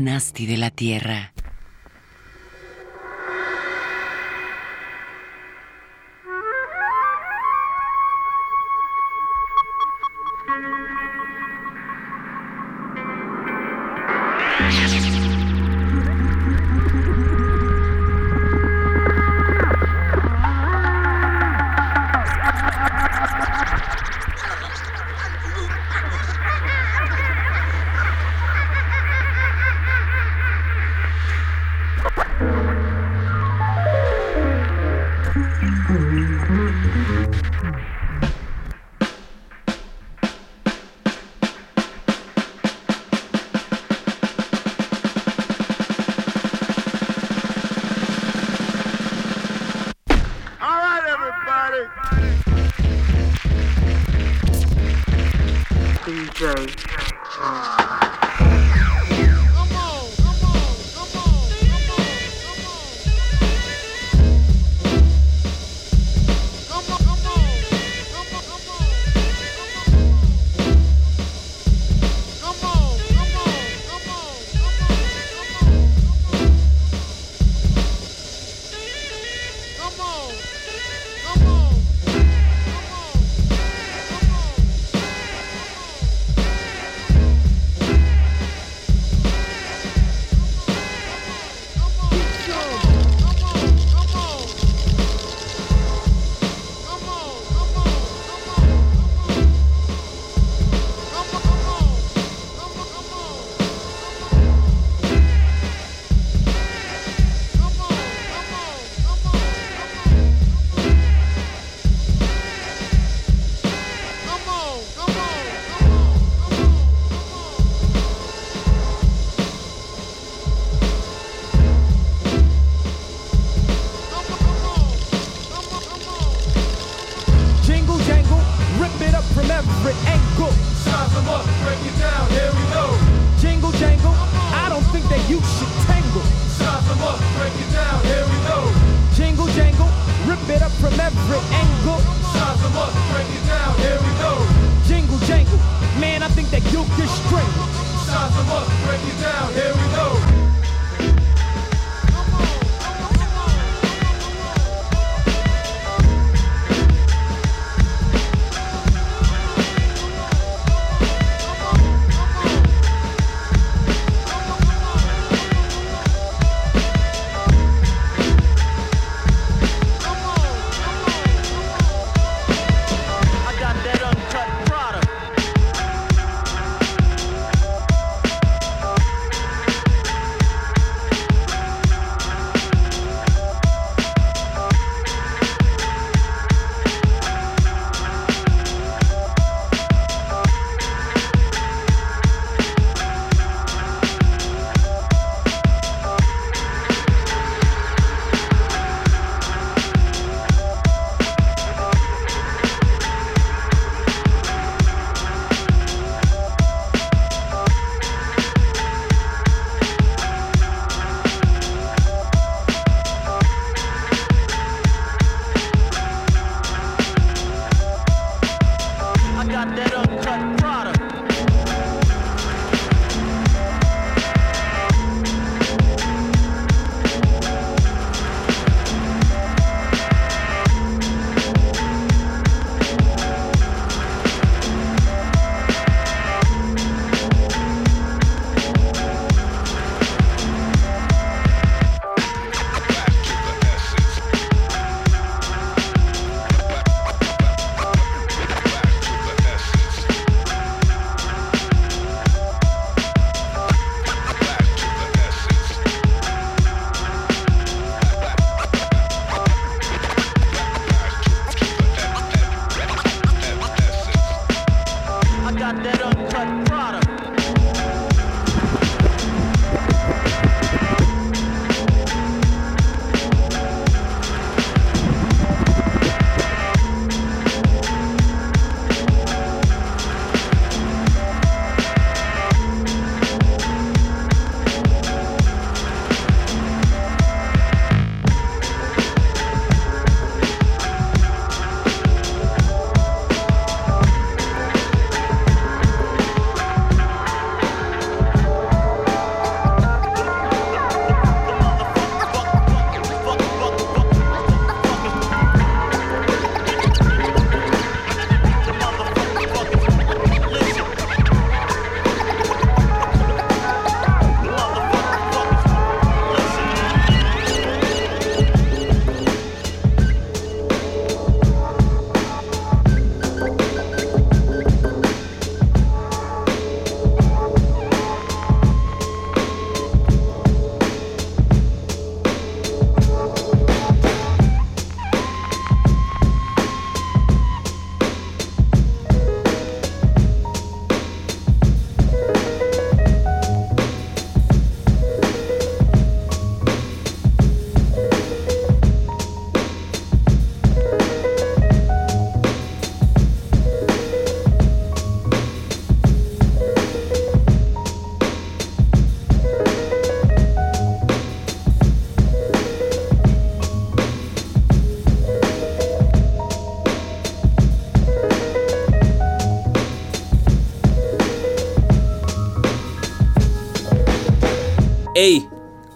nasty de la Tierra.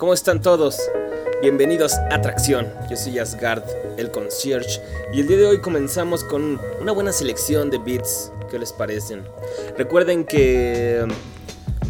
¿Cómo están todos? Bienvenidos a Atracción. Yo soy Asgard, el concierge, y el día de hoy comenzamos con una buena selección de beats. ¿Qué les parecen? Recuerden que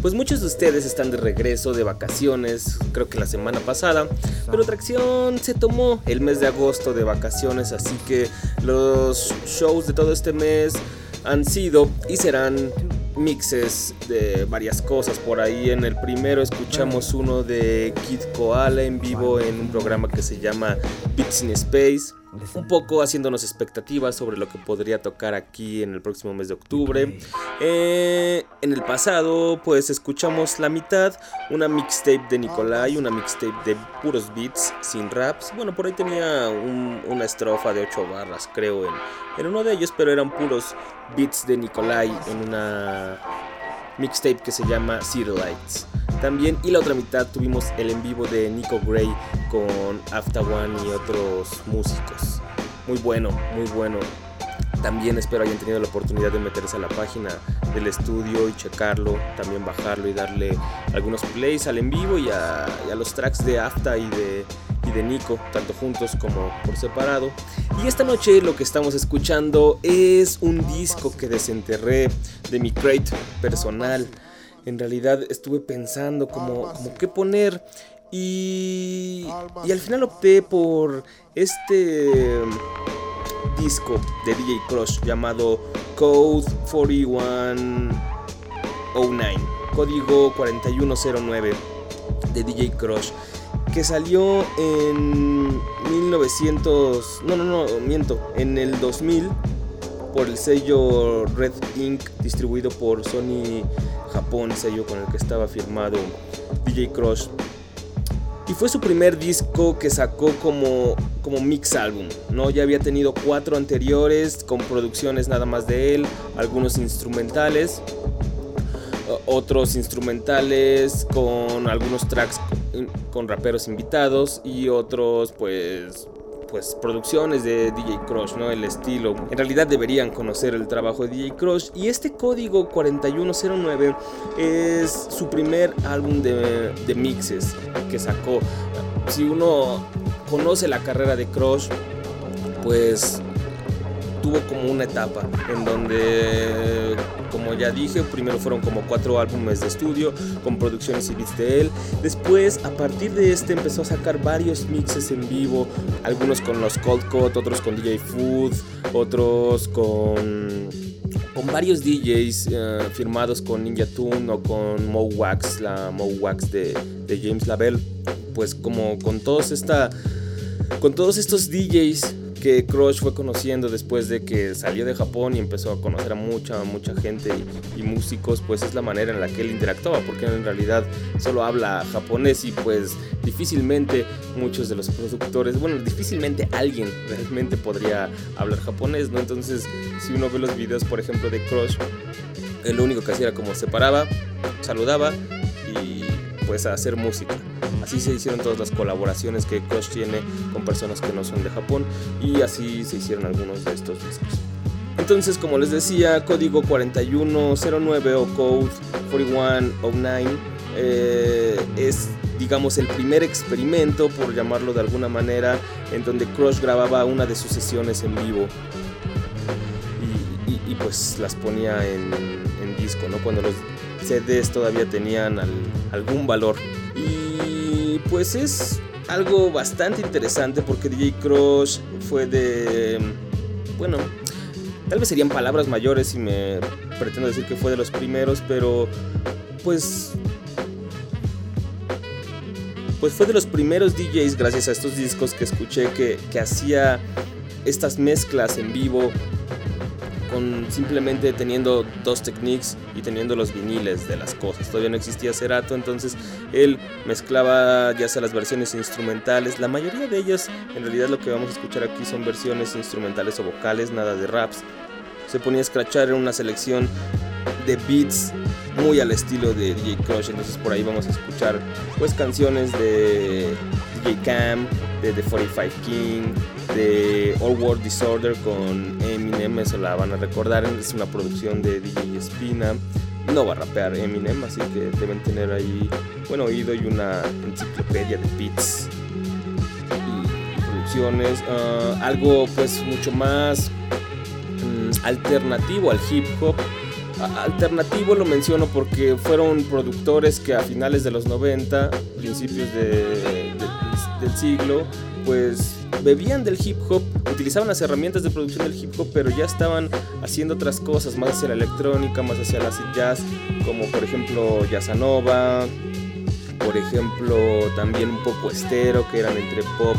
pues muchos de ustedes están de regreso de vacaciones, creo que la semana pasada, pero Atracción se tomó el mes de agosto de vacaciones, así que los shows de todo este mes han sido y serán mixes de varias cosas. Por ahí en el primero escuchamos uno de Kid Koala en vivo en un programa que se llama Beats in Space. Un poco haciéndonos expectativas sobre lo que podría tocar aquí en el próximo mes de octubre. Eh, en el pasado, pues escuchamos la mitad, una mixtape de Nicolai, una mixtape de puros beats sin raps. Bueno, por ahí tenía una estrofa de 8 barras, creo, en, en uno de ellos, pero eran puros beats de Nicolai en una mixtape que se llama City Lights. También, y la otra mitad tuvimos el en vivo de Nico Gray con After One y otros músicos. Muy bueno, muy bueno. También espero hayan tenido la oportunidad de meterse a la página del estudio y checarlo, también bajarlo y darle algunos plays al en vivo y a, los tracks de Afta y de, y de Nico, tanto juntos como por separado. Y esta noche lo que estamos escuchando es un disco que desenterré de mi crate personal. En realidad estuve pensando como, como qué poner y, y al final opté por este disco de DJ Crush llamado Code 4109, código 4109 de DJ Crush, que salió en 1900, no, no, no, miento, en el 2000 por el sello Red Ink distribuido por Sony Japón, sello con el que estaba firmado DJ Crush. Y fue su primer disco que sacó como, como mix álbum, ¿no? Ya había tenido cuatro anteriores con producciones nada más de él, algunos instrumentales, otros instrumentales con algunos tracks con raperos invitados y otros pues pues producciones de DJ Crush, ¿no? El estilo. En realidad deberían conocer el trabajo de DJ Crush y este código 4109 es su primer álbum de, de mixes que sacó. Si uno conoce la carrera de Crush, pues tuvo como una etapa en donde, como ya dije, primero fueron como cuatro álbumes de estudio con producciones y beats de él. Después, a partir de este, empezó a sacar varios mixes en vivo, algunos con los Cold Cut, otros con DJ Food, otros con con varios DJs eh, firmados con Ninja Tune o con Mo Wax, la Mo Wax de, de James Lavelle, pues como con todos esta con todos estos DJs que Crush fue conociendo después de que salió de Japón y empezó a conocer a mucha, mucha gente y, músicos, pues es la manera en la que él interactuaba, porque en realidad solo habla japonés y pues difícilmente muchos de los productores, bueno, difícilmente alguien realmente podría hablar japonés, ¿no? Entonces, si uno ve los videos, por ejemplo, de Crush, lo único que hacía era como se paraba, saludaba y pues a hacer música. Así se hicieron todas las colaboraciones que Crush tiene con personas que no son de Japón y así se hicieron algunos de estos discos. Entonces, como les decía, código 4109 o code 4109 eh, es, digamos, el primer experimento, por llamarlo de alguna manera, en donde Crush grababa una de sus sesiones en vivo y, pues las ponía en, disco, ¿no? Cuando los CDs todavía tenían algún valor. Y pues es algo bastante interesante porque DJ Crush fue de... Bueno, tal vez serían palabras mayores si me pretendo decir que fue de los primeros, pero pues... Pues fue de los primeros DJs gracias a estos discos que escuché que, que hacía estas mezclas en vivo simplemente teniendo dos techniques y teniendo los viniles de las cosas. Todavía no existía Cerato, entonces él mezclaba ya sea las versiones instrumentales, la mayoría de ellas en realidad lo que vamos a escuchar aquí son versiones instrumentales o vocales, nada de raps. Se ponía a scratchar en una selección de beats muy al estilo de DJ Crush, entonces por ahí vamos a escuchar pues canciones de DJ Cam, de The 45 King, de All World Disorder con Eminem, eso la van a recordar, es una producción de DJ Spina. No va a rapear Eminem, así que deben tener ahí buen oído y una enciclopedia de beats y producciones. Ah, algo pues mucho más mm, alternativo al hip hop. Alternativo lo menciono porque fueron productores que a finales de los 90, principios de- del siglo, pues bebían del hip hop, utilizaban las herramientas de producción del hip hop, pero ya estaban haciendo otras cosas, más hacia la electrónica, más hacia la jazz, como por ejemplo Yasanova, por ejemplo también un poco estero, que eran entre pop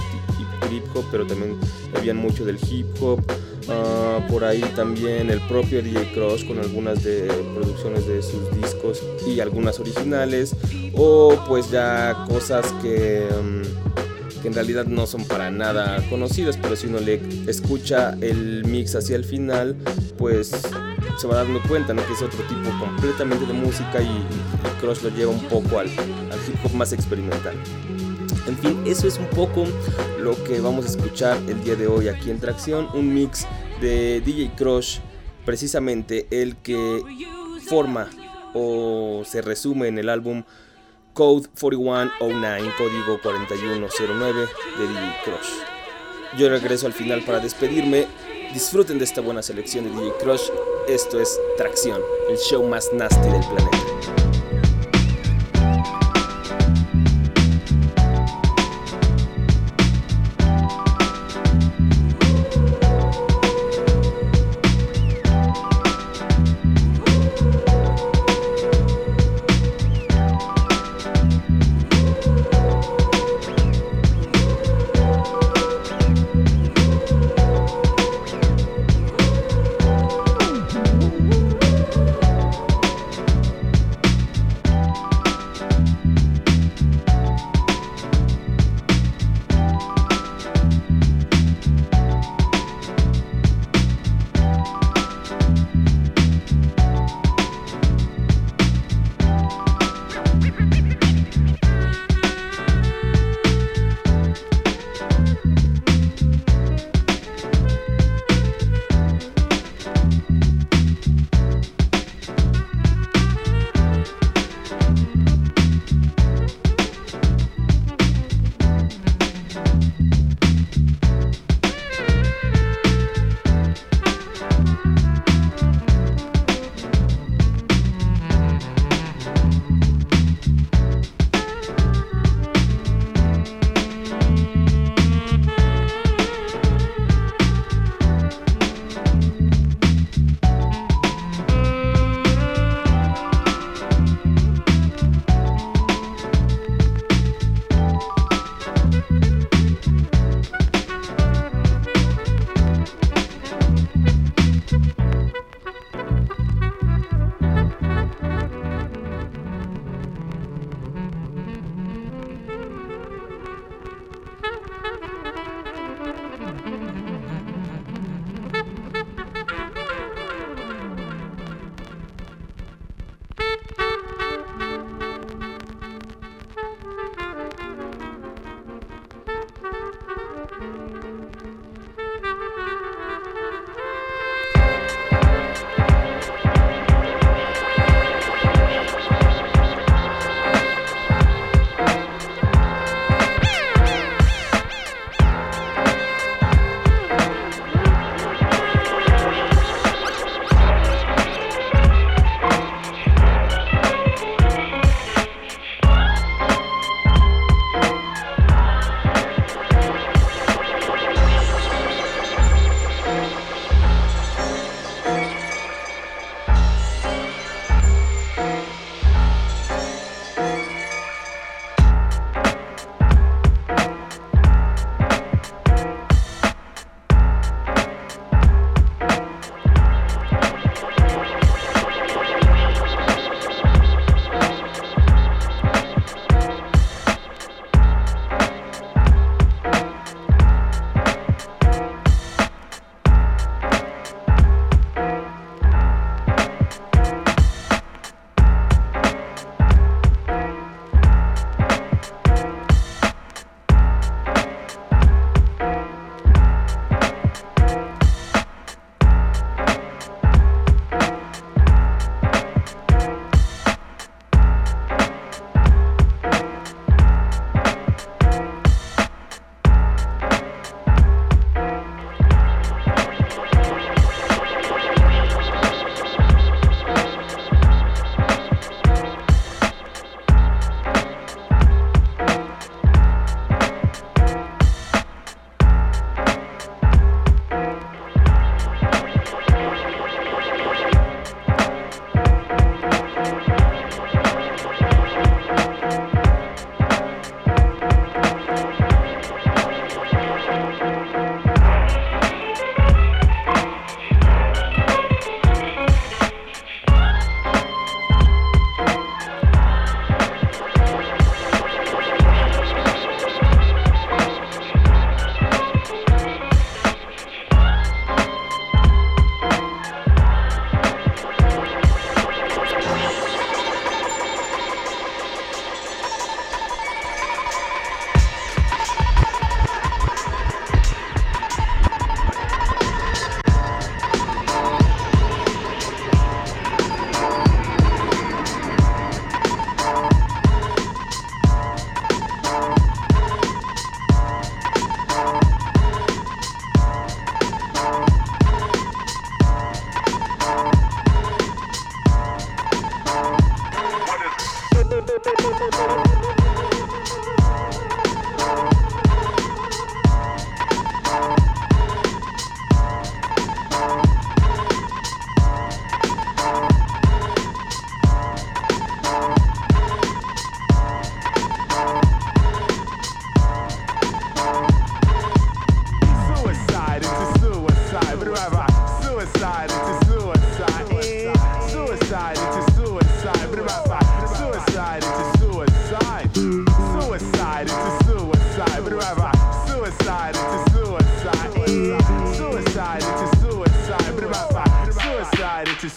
y hip hop, pero también bebían mucho del hip hop. Ah, por ahí también el propio DJ Crush con algunas de producciones de sus discos y algunas originales o pues ya cosas que, mm, que en realidad no son para nada conocidas pero si uno le escucha el mix hacia el final pues se va dando cuenta que es otro tipo completamente de música y, y Crush lo lleva un poco al, al hip hop más experimental. En fin, eso es un poco lo que vamos a escuchar el día de hoy aquí en Tracción, un mix de DJ Crush, precisamente el que forma o se resume en el álbum Code 4109, código 4109 de DJ Crush. Yo regreso al final para despedirme. Disfruten de esta buena selección de DJ Crush. Esto es Tracción, el show más nasty del planeta.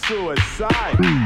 Suicide.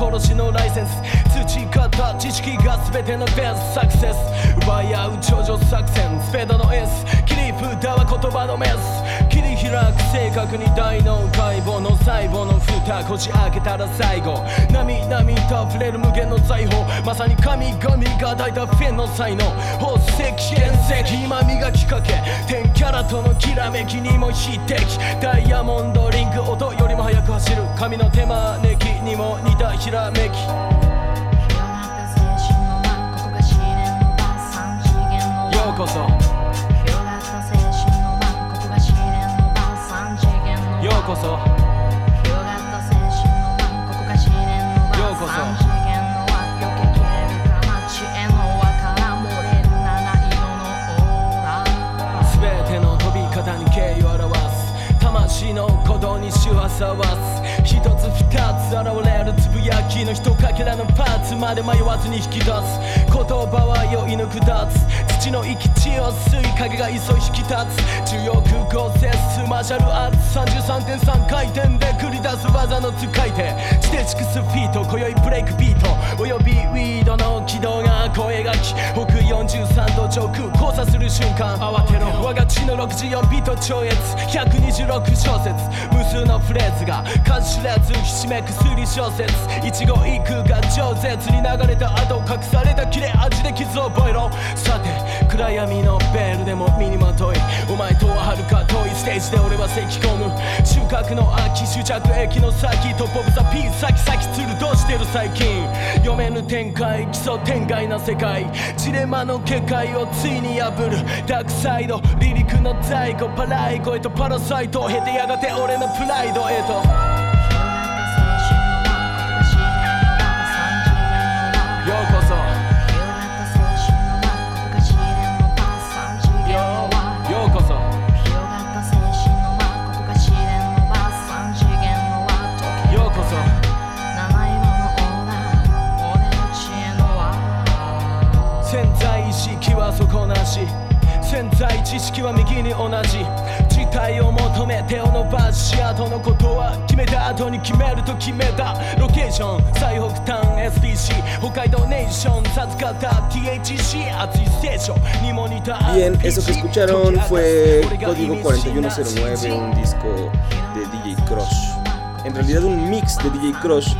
殺しのライセンス。土方知識が全てのベースサクセス。奪い合う頂上作戦。スペードの S 切り札は言葉のメス。切り開く正確に大脳解剖の細胞の蓋。こじ開けたら最後。なみなみと溢れる無限の財宝。まさに神々が抱いたフェンの才能。宝石原石。今磨きかけ。天キャラとのきらめきにも匹敵。ダイヤモンドリング音よりも速く走る。神の手招き。にも似たひらめき。ようこそ。ようこそ。ようこそ。全ての飛び方に敬意を表す。魂の鼓動にしわさわす。一つ二つ現れるつぶやきの一かけらのパーツまで迷わずに引き出す。言葉は酔いのくダーツ土の息地を吸い影が急い引き立つ重力合成数マーシャルアーツ33.3回転で繰り出す技の使い手地底地区スフィート今宵ブレイクビートおよびウィードの軌道が声がき北43度上空交差する瞬間慌てろ我が血の64ビート超越126小節無数のフレーズが数知らずひしめく推理小説一語一句が饒舌に流れた後隠された切れ味で傷を覚えろさて暗闇のベールでも身にまといお前とは遥か遠いステージで俺は咳き込む。収穫の秋終着駅の先トップオブザピース先先つるどうしてる最近読めぬ展開基礎天外な世界ジレマの結界をついに破るダークサイド離陸の在庫パライコへとパラサイトを経てやがて俺のプライドへと。ようこそ。在知識は右に同じ事態を求め手を伸ばし後のことは決めた後に決めると決めたロケーション最北端 SBC 北海道ネーション授かった THC 熱いステーションにも似た Bien, eso que escucharon fue Código 4109, Sí. un disco de DJ Crush. En realidad un mix de DJ Crush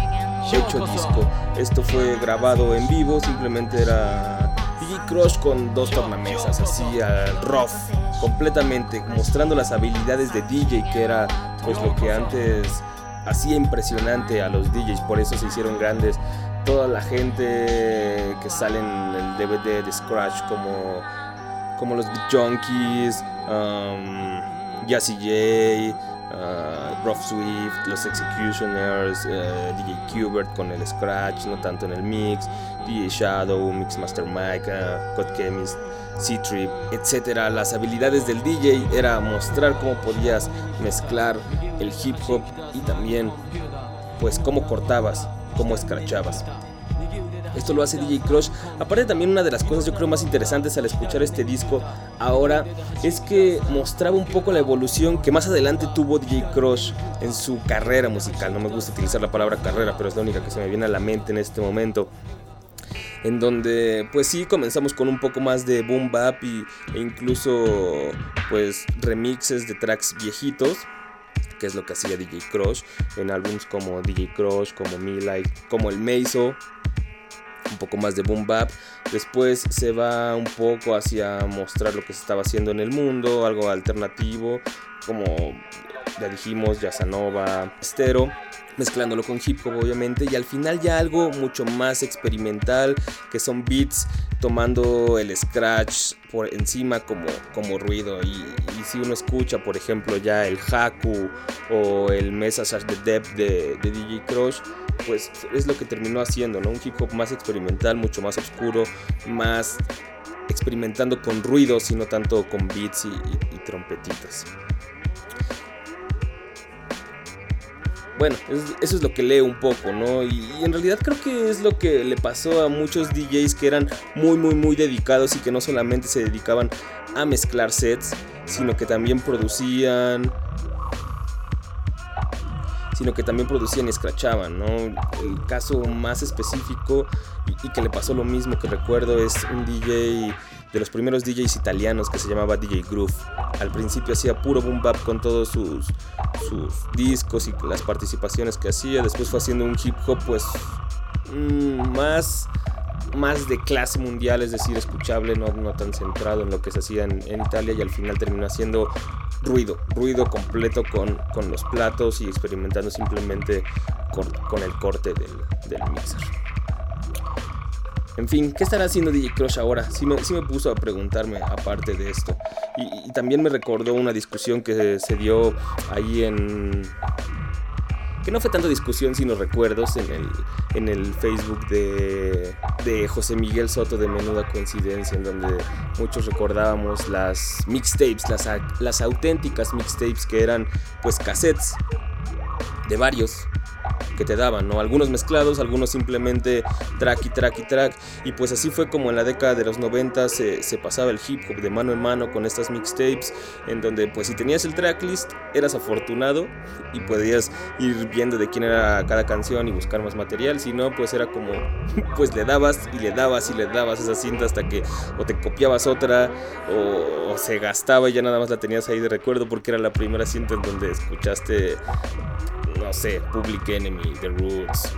hecho disco. Esto fue grabado en vivo, simplemente era DJ Crush con dos tornamesas, así al rough, completamente, mostrando las habilidades de DJ, que era pues lo que antes hacía impresionante a los DJs, por eso se hicieron grandes. Toda la gente que sale en el DVD de Scratch como como los Junkies, um, Jazzy J, uh, Rough Swift, los Executioners, uh, DJ Qbert con el Scratch, no tanto en el mix, DJ Shadow, Mixmaster Mike, uh, Chemist, C-Trip, etc. Las habilidades del DJ era mostrar cómo podías mezclar el hip hop y también pues cómo cortabas, cómo escrachabas. Esto lo hace DJ Crush. Aparte también una de las cosas yo creo más interesantes al escuchar este disco ahora es que mostraba un poco la evolución que más adelante tuvo DJ Crush en su carrera musical. No me gusta utilizar la palabra carrera, pero es la única que se me viene a la mente en este momento. En donde pues sí comenzamos con un poco más de boom bap y, e incluso pues remixes de tracks viejitos que es lo que hacía DJ Crush en álbums como DJ Crush, como Me Like, como el Meizo, un poco más de boom bap. Después se va un poco hacia mostrar lo que se estaba haciendo en el mundo, algo alternativo, como ya dijimos, Yasanova, Estero, mezclándolo con hip hop obviamente y al final ya algo mucho más experimental que son beats tomando el scratch por encima como, como ruido y, si uno escucha por ejemplo ya el Haku o el Message de Depth de, de DJ Crush pues es lo que terminó haciendo, ¿no? Un hip hop más experimental, mucho más oscuro, más experimentando con ruidos y no tanto con beats y trompetitas. Bueno, es- eso es lo que leo un poco, ¿no? Y, en realidad creo que es lo que le pasó a muchos DJs que eran muy, muy, muy dedicados y que no solamente se dedicaban a mezclar sets, sino que también producían, sino que también producían y escrachaban, ¿no? El caso más específico y que le pasó lo mismo que recuerdo es un DJ de los primeros DJs italianos que se llamaba DJ Groove. Al principio hacía puro boom bap con todos sus, discos y las participaciones que hacía. Después fue haciendo un hip hop pues mm, más más de clase mundial, es decir, escuchable, no, no tan centrado en lo que se hacía en, Italia y al final terminó haciendo ruido, ruido completo con, con los platos y experimentando simplemente con, el corte del mixer. En fin, ¿qué estará haciendo DJ Crush ahora? Sí me, sí me puso a preguntarme aparte de esto. Y, también me recordó una discusión que se dio ahí en... Que no fue tanto discusión, sino recuerdos en el, en el Facebook de, de José Miguel Soto de Menuda Coincidencia, en donde muchos recordábamos las mixtapes, las, las auténticas mixtapes que eran pues cassettes de varios que te daban, ¿no? Algunos mezclados, algunos simplemente track y track y track. Y pues así fue como en la década de los 90 se, se pasaba el hip hop de mano en mano con estas mixtapes, en donde pues si tenías el tracklist eras afortunado y podías ir viendo de quién era cada canción y buscar más material. Si no, pues era como, pues le dabas y le dabas y le dabas esa cinta hasta que o te copiabas otra o, o se gastaba y ya nada más la tenías ahí de recuerdo porque era la primera cinta en donde escuchaste no sé, Public Enemy, The Roots,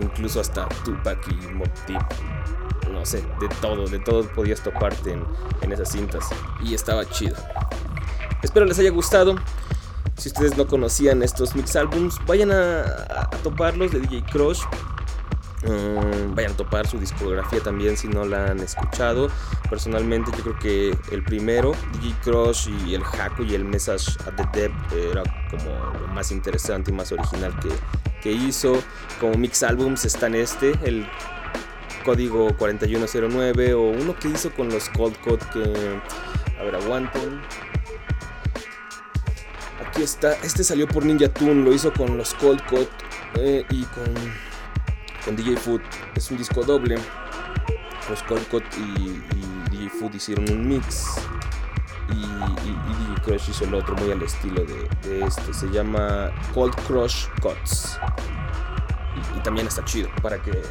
incluso hasta Tupac y Mobb Deep. No sé, de todo, de todo podías toparte en, en esas cintas. Y estaba chido. Espero les haya gustado. Si ustedes no conocían estos mix albums, vayan a, a- a toparlos de DJ Crush. Mm, vayan a topar su discografía también si no la han escuchado. Personalmente yo creo que el primero, DJ Crush y el Haku y el Message at the Depth era como lo más interesante y más original que, que hizo. Como mix albums están este, el código 4109 o uno que hizo con los Cold Code que... A ver, aguanten. Aquí está, este salió por Ninja Tune, lo hizo con los Cold Code eh, y con con DJ Food. Es un disco doble. Cold Cut y, y DJ Food hicieron un mix. Y, y- DJ Crush hizo el otro muy al estilo de, este. Se llama Cold Crush Cuts. Y, y también está chido para que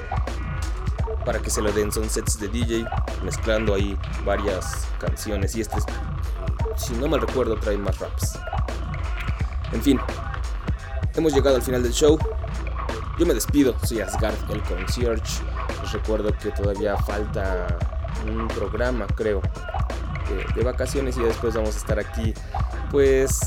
para que se lo den. Son sets de DJ mezclando ahí varias canciones. Y este, es- si no mal recuerdo, trae más raps. En fin, hemos llegado al final del show. Yo me despido, soy Asgard, el concierge. Les recuerdo que todavía falta un programa, creo, de, vacaciones y después vamos a estar aquí, pues,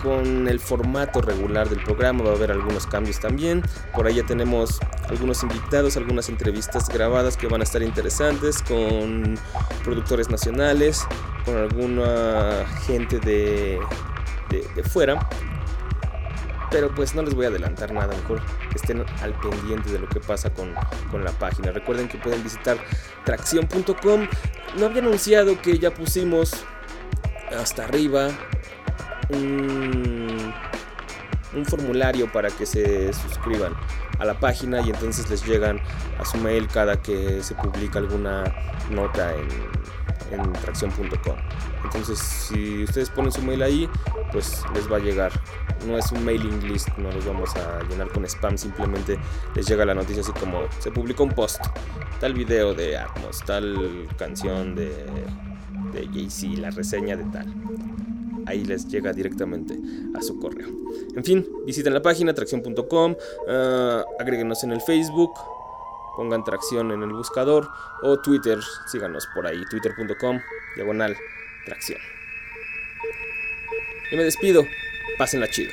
con el formato regular del programa. Va a haber algunos cambios también. Por ahí ya tenemos algunos invitados, algunas entrevistas grabadas que van a estar interesantes con productores nacionales, con alguna gente de, de fuera pero pues no les voy a adelantar nada, mejor estén al pendiente de lo que pasa con, con la página. Recuerden que pueden visitar tracción.com. No había anunciado que ya pusimos hasta arriba un, un formulario para que se suscriban a la página y entonces les llegan a su mail cada que se publica alguna nota en, en tracción.com. Entonces, si ustedes ponen su mail ahí, pues les va a llegar. No es un mailing list, no los vamos a llenar con spam, simplemente les llega la noticia así como se publicó un post, tal video de Atmos, tal canción de, de Jay-Z, la reseña de tal. Ahí les llega directamente a su correo. En fin, visiten la página tracción.com, ah, agréguenos en el Facebook, pongan tracción en el buscador o Twitter, síganos por ahí, twitter.com, diagonal tracción. Yo me despido, Pásenla chido.